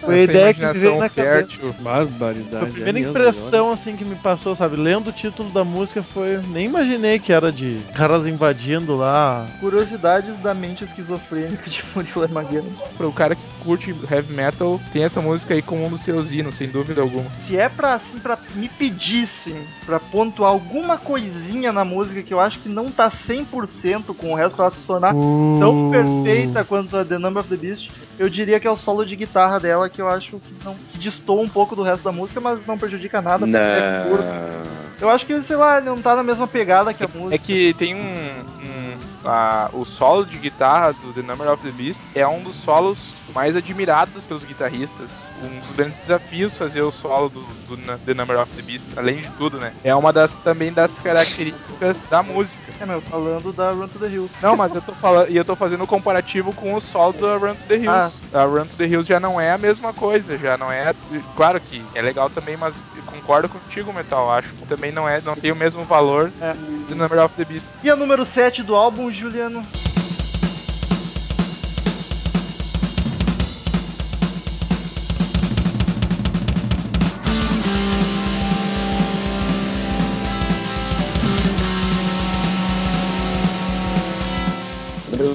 Foi a Essa ideia que veio na cabeça. fértil. Barbaridade. Foi a primeira é mesmo, impressão assim que me passou, sabe? Lendo o título da música foi. Nem imaginei que era de caras invadindo lá. Curiosidades da mente esquizofrênica de Murilo Armageddon. Para o cara que curte heavy metal, tem essa música aí como um dos seus hinos, sem dúvida alguma. Se é pra, assim, pra me pedissem pra pontuar alguma coisinha na música que eu acho que não tá 100% com o resto pra ela se tornar tão perfeita quanto a The Number of the Beast, eu diria que é o solo de guitarra dela que eu acho que, não, que destoa um pouco do resto da música, mas não prejudica nada. porque é. Não. Eu acho que, sei lá, não tá na mesma pegada que a música. É que tem um. um- a- o solo de guitarra do The Number of the Beast é um dos solos mais admirados pelos guitarristas. Um dos grandes desafios fazer o solo do, do The Number of the Beast, além de tudo, né? É uma das também das características da música. É, não, falando da Run to the Hills. Não, mas eu tô falando e eu tô fazendo um comparativo com o solo da Run to the Hills. A Run to the Hills já não é a mesma coisa, já não é. Claro que é legal também, mas eu concordo contigo, Metal. Acho que também não é, não tem o mesmo valor É. do Number of the Beast. E a número 7 do álbum, Juliano?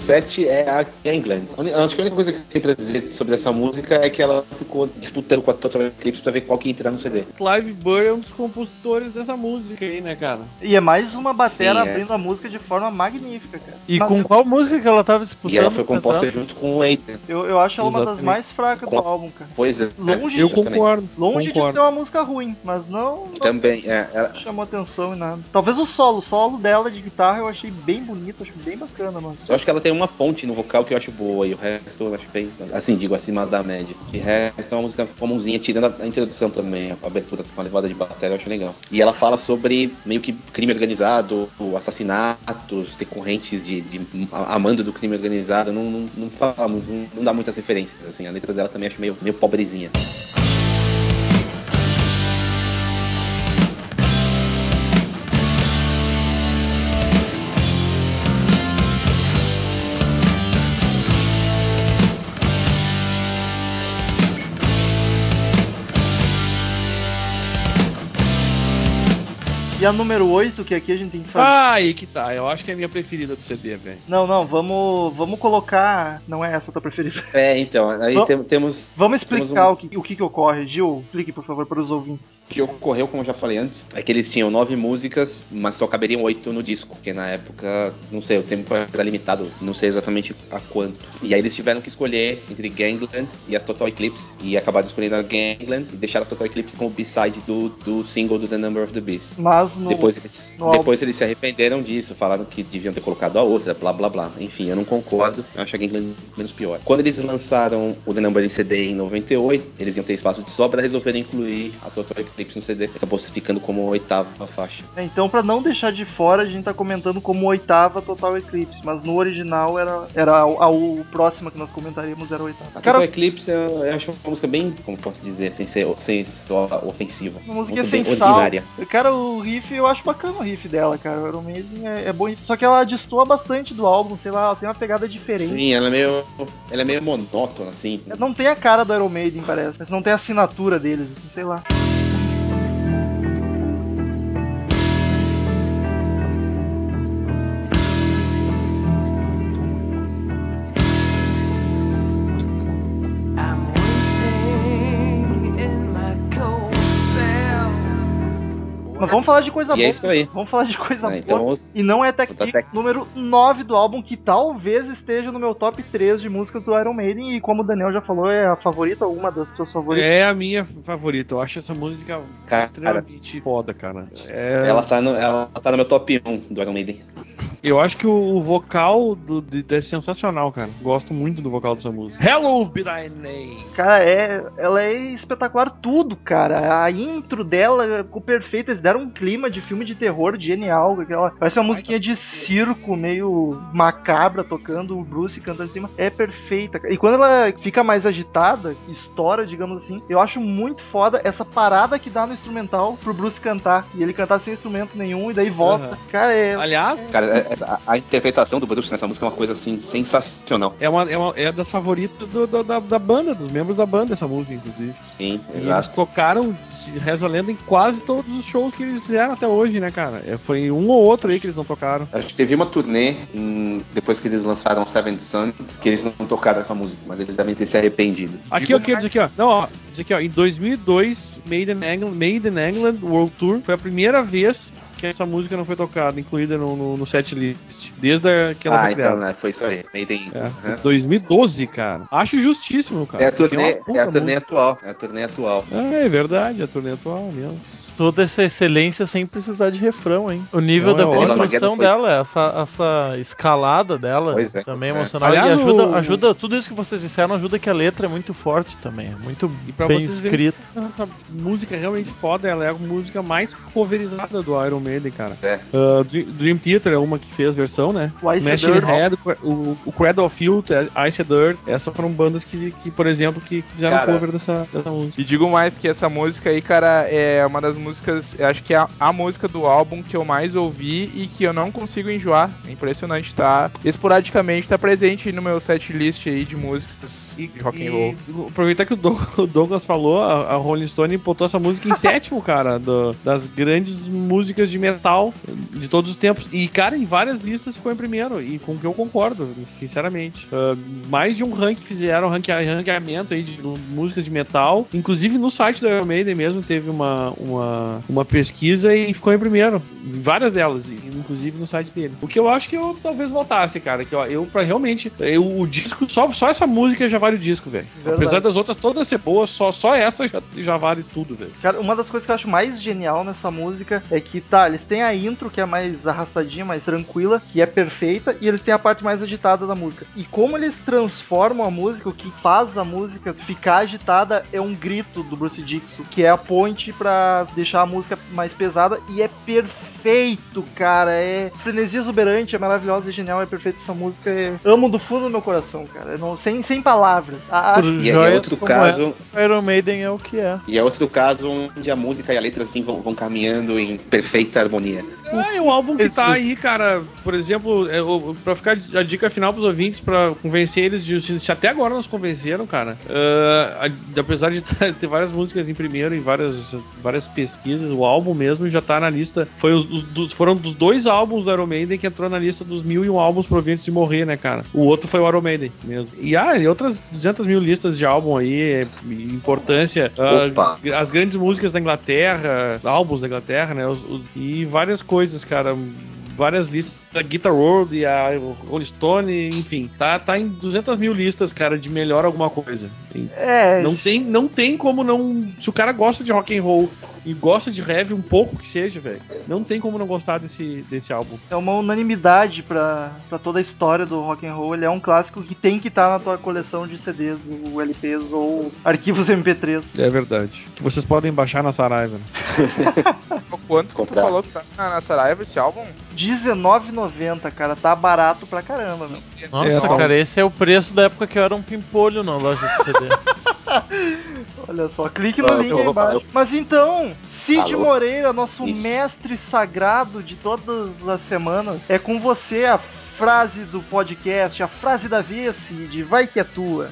7 é a Gangland. A uni- Acho que a única coisa que eu tenho pra dizer sobre essa música é que ela ficou disputando com a Total Eclipse pra ver qual que ia entrar no CD. Clive Burr é um dos compositores dessa música aí, né, cara? E é mais uma batera Sim, é. abrindo a música de forma magnífica, cara. E Mas com eu- qual música que ela tava disputando? E ela foi composta cantando? junto com o Adrian. Eu, eu acho ela uma das Exatamente. mais fracas do Com- álbum, cara. Pois é. Longe, Eu de, concordo. longe de concordo. ser uma música ruim, mas não, não Também, é, ela, chamou atenção e nada. Talvez o solo, o solo dela de guitarra eu achei bem bonito, achei bem bacana, mas. eu acho que ela tem uma ponte no vocal que eu acho boa, e o resto eu acho bem, assim, digo, acima da média. E o resto é uma música comumzinha, tirando a, a introdução também, a abertura com a levada de bateria, eu acho legal. E ela fala sobre meio que crime organizado, assassinatos, decorrentes de, de amando do crime organizado, não, não, não fala muito, não, não dá muitas referências, assim, a letra dela também acho meio, meio pobrezinha. E a número 8, que aqui a gente tem que fazer. Ah, aí que tá. Eu acho que é a minha preferida do CD, velho. Não, não, vamos, vamos colocar. Não é essa a tua preferida. É, então, aí tem- temos Vamos explicar um- o, que, o que que ocorre. Gil, explique, por favor, para os ouvintes. O que ocorreu, como eu já falei antes, é que eles tinham nove músicas, mas só caberiam oito no disco, porque na época, não sei, o tempo era limitado, não sei exatamente a quanto. E aí eles tiveram que escolher entre Gangland e a Total Eclipse, e acabaram escolhendo a Gangland e deixaram a Total Eclipse como B-side do, do single do The Number of the Beast. Mas no. Depois eles, no depois eles se arrependeram disso, falaram que deviam ter colocado a outra, blá blá blá. Enfim, eu não concordo, eu acho a Gangland menos pior. Quando eles lançaram o The Number em CD em 98, eles iam ter espaço de sobra, resolveram incluir a Total Eclipse no CD. Acabou se ficando como oitava faixa. É, Então, pra não deixar de fora, a gente tá comentando como oitava Total Eclipse, mas no original era, era a, a, o próximo que nós comentaríamos era a oitava. A Cara, Total Eclipse eu, eu acho uma música bem, como posso dizer, sem ser, sem ser ofensiva. uma música bem sem sal. ordinária. Cara, o riff, eu acho bacana o riff dela, cara. O Iron Maiden é, é bom riff, só que ela destoa bastante do álbum, sei lá, ela tem uma pegada diferente. Sim, ela é meio, ela é meio monótona, assim. Não tem a cara do Iron Maiden, parece, mas não tem a assinatura deles, sei lá. Mas vamos falar de coisa E boa. é isso aí. Vamos falar de coisa Ah, boa. então vamos- E não é Tech tech- número 9 do álbum, que talvez esteja no meu top 3 de músicas do Iron Maiden. E como o Daniel já falou, é a favorita, uma das suas favoritas. É a minha favorita. Eu acho essa música Cara, extremamente foda, cara. É- ela, tá no, ela tá no meu top 1 do Iron Maiden. Eu acho que o, o vocal do, de- é sensacional, cara. Gosto muito do vocal dessa música. Hello, be thy name. Cara, é, ela é espetacular tudo, cara. A intro dela ficou perfeita. Eles deram um clima de filme de terror genial. Aquela, parece uma musiquinha de circo, meio macabra, tocando o Bruce cantando em cima. É perfeita. E quando ela fica mais agitada, estoura, digamos assim, eu acho muito foda essa parada que dá no instrumental pro Bruce cantar. E ele cantar sem instrumento nenhum e daí volta. Aham. Cara, é. Aliás, Cara, é- Essa- a, a interpretação do Bruce nessa música é uma coisa assim sensacional. É, uma, é, uma, é das favoritas do- do- da, da banda, dos membros da banda, essa música, inclusive. Sim, E eles exato. tocaram, se reza a lenda, em quase todos os shows que eles fizeram até hoje, né, cara? É, foi um ou outro aí que eles não tocaram. Acho que teve uma turnê em- depois que eles lançaram Seven Sun que eles não tocaram essa música, mas eles devem ter se arrependido. Aqui, ó, aqui, diz aqui, ó. Não, ó, diz aqui, ó. Em 2002, Made in England, Made in England World Tour foi a primeira vez que essa música não foi tocada, incluída no, no, no set list. Desde a- que ela Ah, foi então criada. né, foi isso aí. Made in- É, Aham. 2012, cara. Acho justíssimo, cara. É a turnê, é a turnê atual. É a turnê atual. Ah, é verdade, a turnê atual mesmo. Toda essa excelência sem precisar de refrão, hein? O nível Não, da é construção foi- dela, essa, essa escalada dela Pois é, também é. emocional. Aliás, e ajuda, o- ajuda, tudo isso que vocês disseram ajuda que a letra é muito forte também. É muito E pra bem verem escrita. Essa música é realmente foda, ela é a música mais coverizada do Iron Maiden, cara. É. Ah, Dream Theater é uma que fez versão, né? O Ice Machine Dirt. Head, o, o Cradle of Filth, Ice Dirt, essas foram bandas que, que por exemplo, que fizeram Cara. cover dessa, dessa música. E digo mais que essa música aí, cara, é uma das músicas, eu acho que é a, a música do álbum que eu mais ouvi e que eu não consigo enjoar. É impressionante, tá? Esporadicamente tá presente no meu set list aí de músicas de rock and roll. E aproveitar que o, Doug- o Douglas falou, a, a Rolling Stone botou essa música em sétimo, cara, do- das grandes músicas de metal de todos os tempos. E, cara, em várias listas ficou em primeiro, e com o que eu concordo, sinceramente. Ah, mais de um rank fizeram, ranque, ranqueamento aí de músicas de metal. Inclusive no site da Iron Maiden mesmo teve uma, uma, uma pesquisa e ficou em primeiro. Em várias delas, inclusive no site deles. O que eu acho que eu talvez votasse, cara, que ó, eu pra realmente. Eu, o disco, só, só essa música já vale o disco, velho. Apesar das outras todas ser boas, só, só essa já, já vale tudo, velho. Cara, uma das coisas que eu acho mais genial nessa música é que, tá, eles têm a intro que é mais arrastadinha, mais tranquila, que é perfeita, e eles têm a parte mais agitada da música. E como eles transformam a música, o que faz a música ficar agitada é um grito do Bruce Dixon, que é a ponte pra deixar a música mais pesada, e é perfeito, cara. É frenesia exuberante, é maravilhosa, é genial, é perfeito essa música. É... Amo do fundo do meu coração, cara. Eu não, sem, sem palavras. A- acho- E é outro caso, essa, Iron Maiden é o que é. e é outro caso onde a música e a letra assim vão, vão caminhando em perfeita harmonia. É, é um álbum que Esse- tá aí, cara. Por exemplo, é, o- pra ficar a dica final pros ouvintes, pra convencer eles, de, se até agora nos convenceram, cara. a- apesar de ter várias músicas em primeiro e várias, várias pesquisas, o álbum mesmo já tá na lista. Foi os, os- dos- foram dos dois álbuns do Iron Maiden que entrou na lista dos mil e um álbuns provenientes de morrer, né, cara? O outro foi o Iron Maiden mesmo. E ah, e outras 200 mil listas de álbum aí, é, importância. Opa. as grandes músicas da Inglaterra, álbuns da Inglaterra, né? os- os- e várias coisas, cara. Várias listas da Guitar World e a Rolling Stone, enfim. Tá, tá em 200 mil listas, cara, de melhor alguma coisa. É, Não tem, não tem como não. Se o cara gosta de rock and roll e gosta de heavy um pouco que seja, velho, não tem como não gostar desse, desse álbum. É uma unanimidade pra, pra toda a história do rock and roll. Ele é um clássico que tem que estar na tua coleção de CDs, ou LPs ou arquivos MP3. É verdade. Que vocês podem baixar na Saraiva. Né? Quanto que tu Comprar. falou que tá na Saraiva esse álbum? R$19,90, cara. Tá barato pra caramba, meu. Nossa, É, tá. cara, esse é o preço da época que eu era um pimpolho na loja de CD. Olha só, clique no Ah, link eu aí embaixo. Mas então, Cid Alô? Moreira, nosso Isso. mestre sagrado de todas as semanas, é com você a frase do podcast, a frase da vez, Cid. Vai que é tua.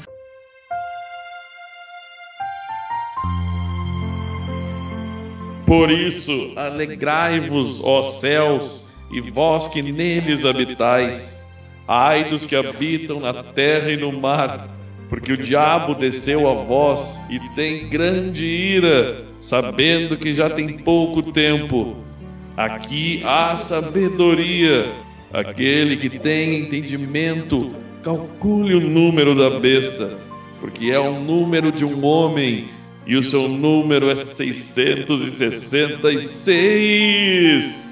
Por isso, alegrai-vos, ó céus, e vós que neles habitais. Ai dos que habitam na terra e no mar, porque o diabo desceu a vós e tem grande ira, sabendo que já tem pouco tempo. Aqui há sabedoria. Aquele que tem entendimento, calcule o número da besta, porque é o número de um homem e o seu número é 666.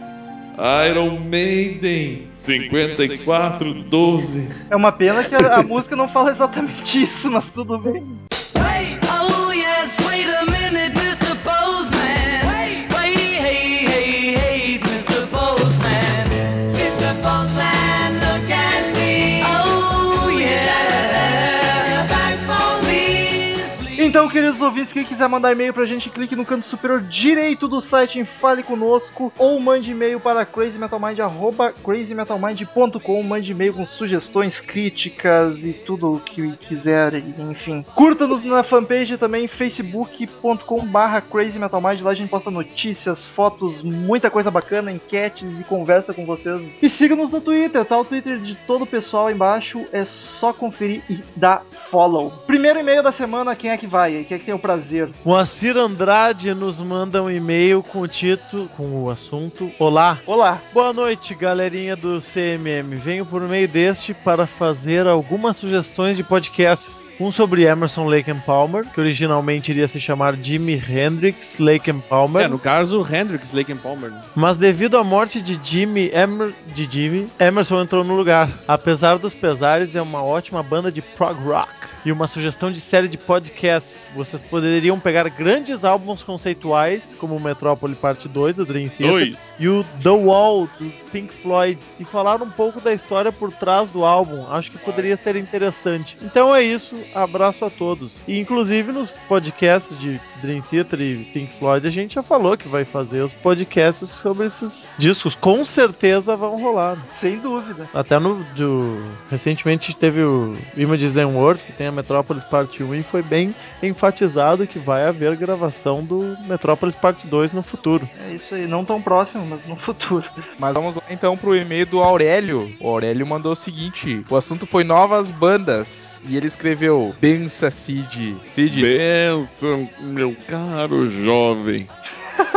Iron Maiden 5412. É uma pena que a, a música não fala exatamente isso, mas tudo bem. Wait, ouvintes, quem quiser mandar e-mail pra gente, clique no canto superior direito do site em Fale Conosco ou mande e-mail para crazymetalmind, arroba crazymetalmind.com. Mande e-mail com sugestões, críticas e tudo o que quiser, enfim. Curta-nos na fanpage também, facebook.com barra crazymetalmind. Lá a gente posta notícias, fotos, muita coisa bacana, enquetes e conversa com vocês. E siga-nos no Twitter, tá? O Twitter de todo o pessoal aí embaixo é só conferir e dar follow. Primeiro e-mail da semana, quem é que vai? Quem é que tem o prazer? Moacir Andrade nos manda um e-mail com o título, com o assunto Olá. Olá. Boa noite, galerinha do CMM. Venho por meio deste para fazer algumas sugestões de podcasts. Um sobre Emerson Lake and Palmer, que originalmente iria se chamar Jimi Hendrix Lake and Palmer. É, no caso, Hendrix, Lake and Palmer. né? Mas devido à morte de Jimmy, Emer, de Jimmy, Emerson entrou no lugar. Apesar dos pesares, é uma ótima banda de prog rock. E uma sugestão de série de podcasts. Vocês poderiam pegar grandes álbuns conceituais, como o Metrópole Parte 2 do Dream Theater Dois. e o The Wall do Pink Floyd e falar um pouco da história por trás do álbum. Acho que poderia ser interessante. Então é isso, abraço a todos. E inclusive nos podcasts de Dream Theater e Pink Floyd a gente já falou que vai fazer os podcasts sobre esses discos. Com certeza vão rolar. Sem dúvida. Até no do, recentemente teve o Images and Words, que tem a Metrópolis Parte 1 e foi bem enfatizado que vai haver gravação do Metrópolis Parte 2 no futuro. É isso aí, não tão próximo, mas no futuro. Mas vamos lá então pro e-mail do Aurélio. O Aurélio mandou o seguinte: o assunto foi novas bandas. E ele escreveu: Bença Cid. Cid, Benção, meu caro jovem.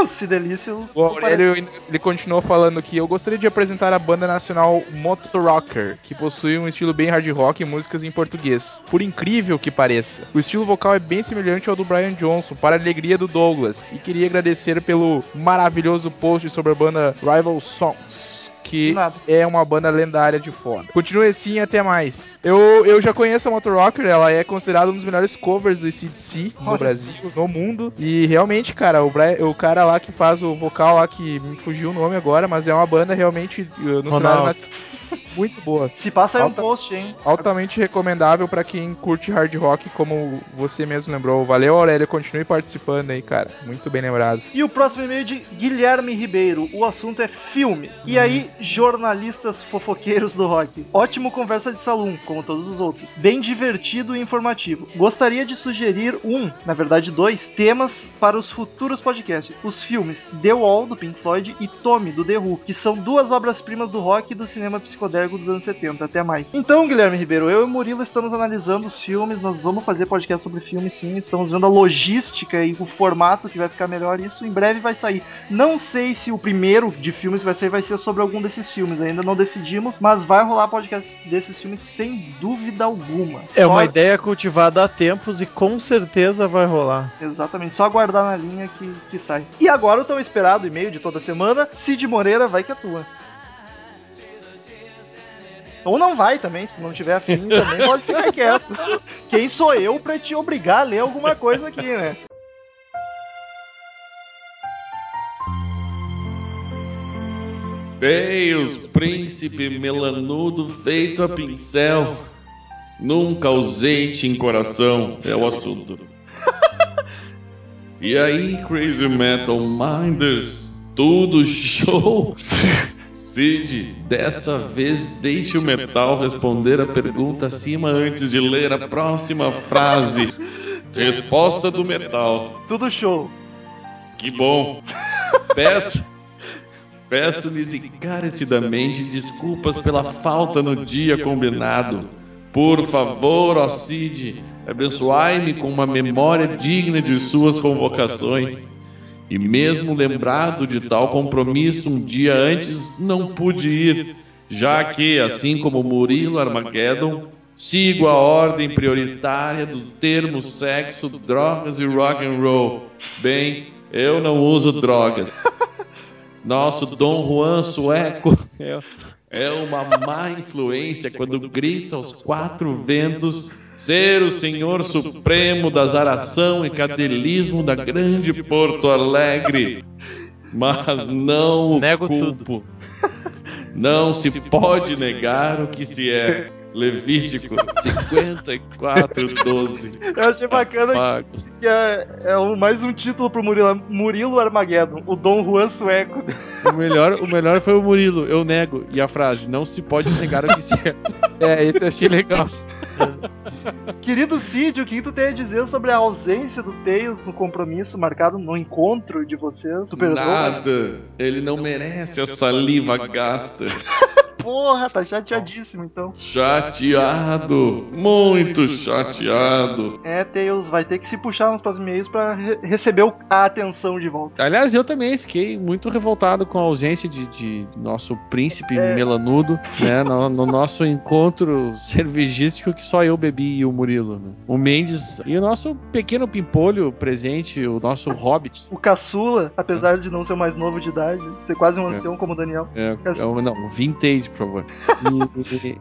Se delícios. O Aurélio ele continuou falando que eu gostaria de apresentar a banda nacional Motor Rocker, que possui um estilo bem hard rock e músicas em português. Por incrível que pareça, o estilo vocal é bem semelhante ao do Brian Johnson, para a alegria do Douglas. E queria agradecer pelo maravilhoso post sobre a banda Rival Songs. Que é uma banda lendária de foda. Continue assim e até mais. Eu, eu já conheço a Motor Rocker, ela é considerada um dos melhores covers do CDC no Olha Brasil, no mundo. E realmente, cara, o, o cara lá que faz o vocal lá, que me fugiu o nome agora, mas é uma banda realmente no cenário Ronaldo. nacional muito boa. Se passa aí um post, hein? Altamente recomendável pra quem curte hard rock, como você mesmo lembrou. Valeu, Aurélio. Continue participando aí, cara. Muito bem lembrado. E o próximo e-mail de Guilherme Ribeiro. O assunto é filmes. E aí, jornalistas fofoqueiros do rock. Ótimo conversa de salão, como todos os outros. Bem divertido e informativo. Gostaria de sugerir um, na verdade dois, temas para os futuros podcasts. Os filmes The Wall, do Pink Floyd, e Tommy, do The Who, que são duas obras-primas do rock e do cinema psicodélico dos anos 70, até mais. Então, Guilherme Ribeiro, eu e o Murilo estamos analisando os filmes, nós vamos fazer podcast sobre filmes sim, estamos vendo a logística e o formato que vai ficar melhor, isso em breve vai sair. Não sei se o primeiro de filmes que vai sair vai ser sobre algum desses filmes, ainda não decidimos, mas vai rolar podcast desses filmes sem dúvida alguma. É Só- uma ideia cultivada há tempos e com certeza vai rolar. Exatamente, só aguardar na linha que, que sai. E agora o tão esperado e-mail de toda semana, Cid Moreira vai que atua. Ou não vai também, se não tiver afim também pode ficar quieto. Quem sou eu pra te obrigar a ler alguma coisa aqui, né? Deus, príncipe melanudo feito a pincel. Nunca ausente em coração é o assunto. E aí, Crazy Metal Minders, tudo show? Cid, dessa vez deixe o metal responder a pergunta acima antes de ler a próxima frase. Resposta do metal. Tudo show. Que bom. Peço. Peço-lhes encarecidamente desculpas pela falta no dia combinado. Por favor, ó Cid, abençoai-me com uma memória digna de suas convocações. E mesmo lembrado de tal compromisso um dia antes, não pude ir, já que, assim como Murilo Armageddon, sigo a ordem prioritária do termo sexo, drogas e rock and roll. Bem, eu não uso drogas. Nosso Dom Juan sueco é, é uma má influência quando grita aos quatro ventos ser o Senhor Supremo da zaração e cadelismo da grande Porto Alegre. Mas não o Nego culpo. Não se pode negar o que se é. Levítico 54, 12. Eu achei bacana Pagos. que é, é um- mais um título pro Murilo, Murilo Armageddon, o Dom Juan sueco. O melhor, o melhor foi o Murilo, eu nego. E a frase, não se pode negar o que se é. É, esse eu achei legal. Querido Cid, o que tu tem a dizer sobre a ausência do Tails no compromisso marcado no encontro de vocês? Nada. Ele não merece a saliva gasta. Porra, tá chateadíssimo então. Chateado. Muito chateado. É, Tails vai ter que se puxar nos próximos e-mails pra re- receber a atenção de volta. Aliás, eu também fiquei muito revoltado com a ausência de, de nosso príncipe É. melanudo, né? No, no nosso encontro cervejístico que só eu bebi e o Murilo. né? O Mendes e o nosso pequeno pimpolho presente, o nosso hobbit. O caçula, apesar de não ser o mais novo de idade, ser quase um ancião como o Daniel. É, é o- não, vintage, por favor.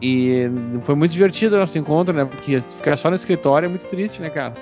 E, e- e foi muito divertido o nosso encontro, né? Porque ficar só no escritório é muito triste, né, cara?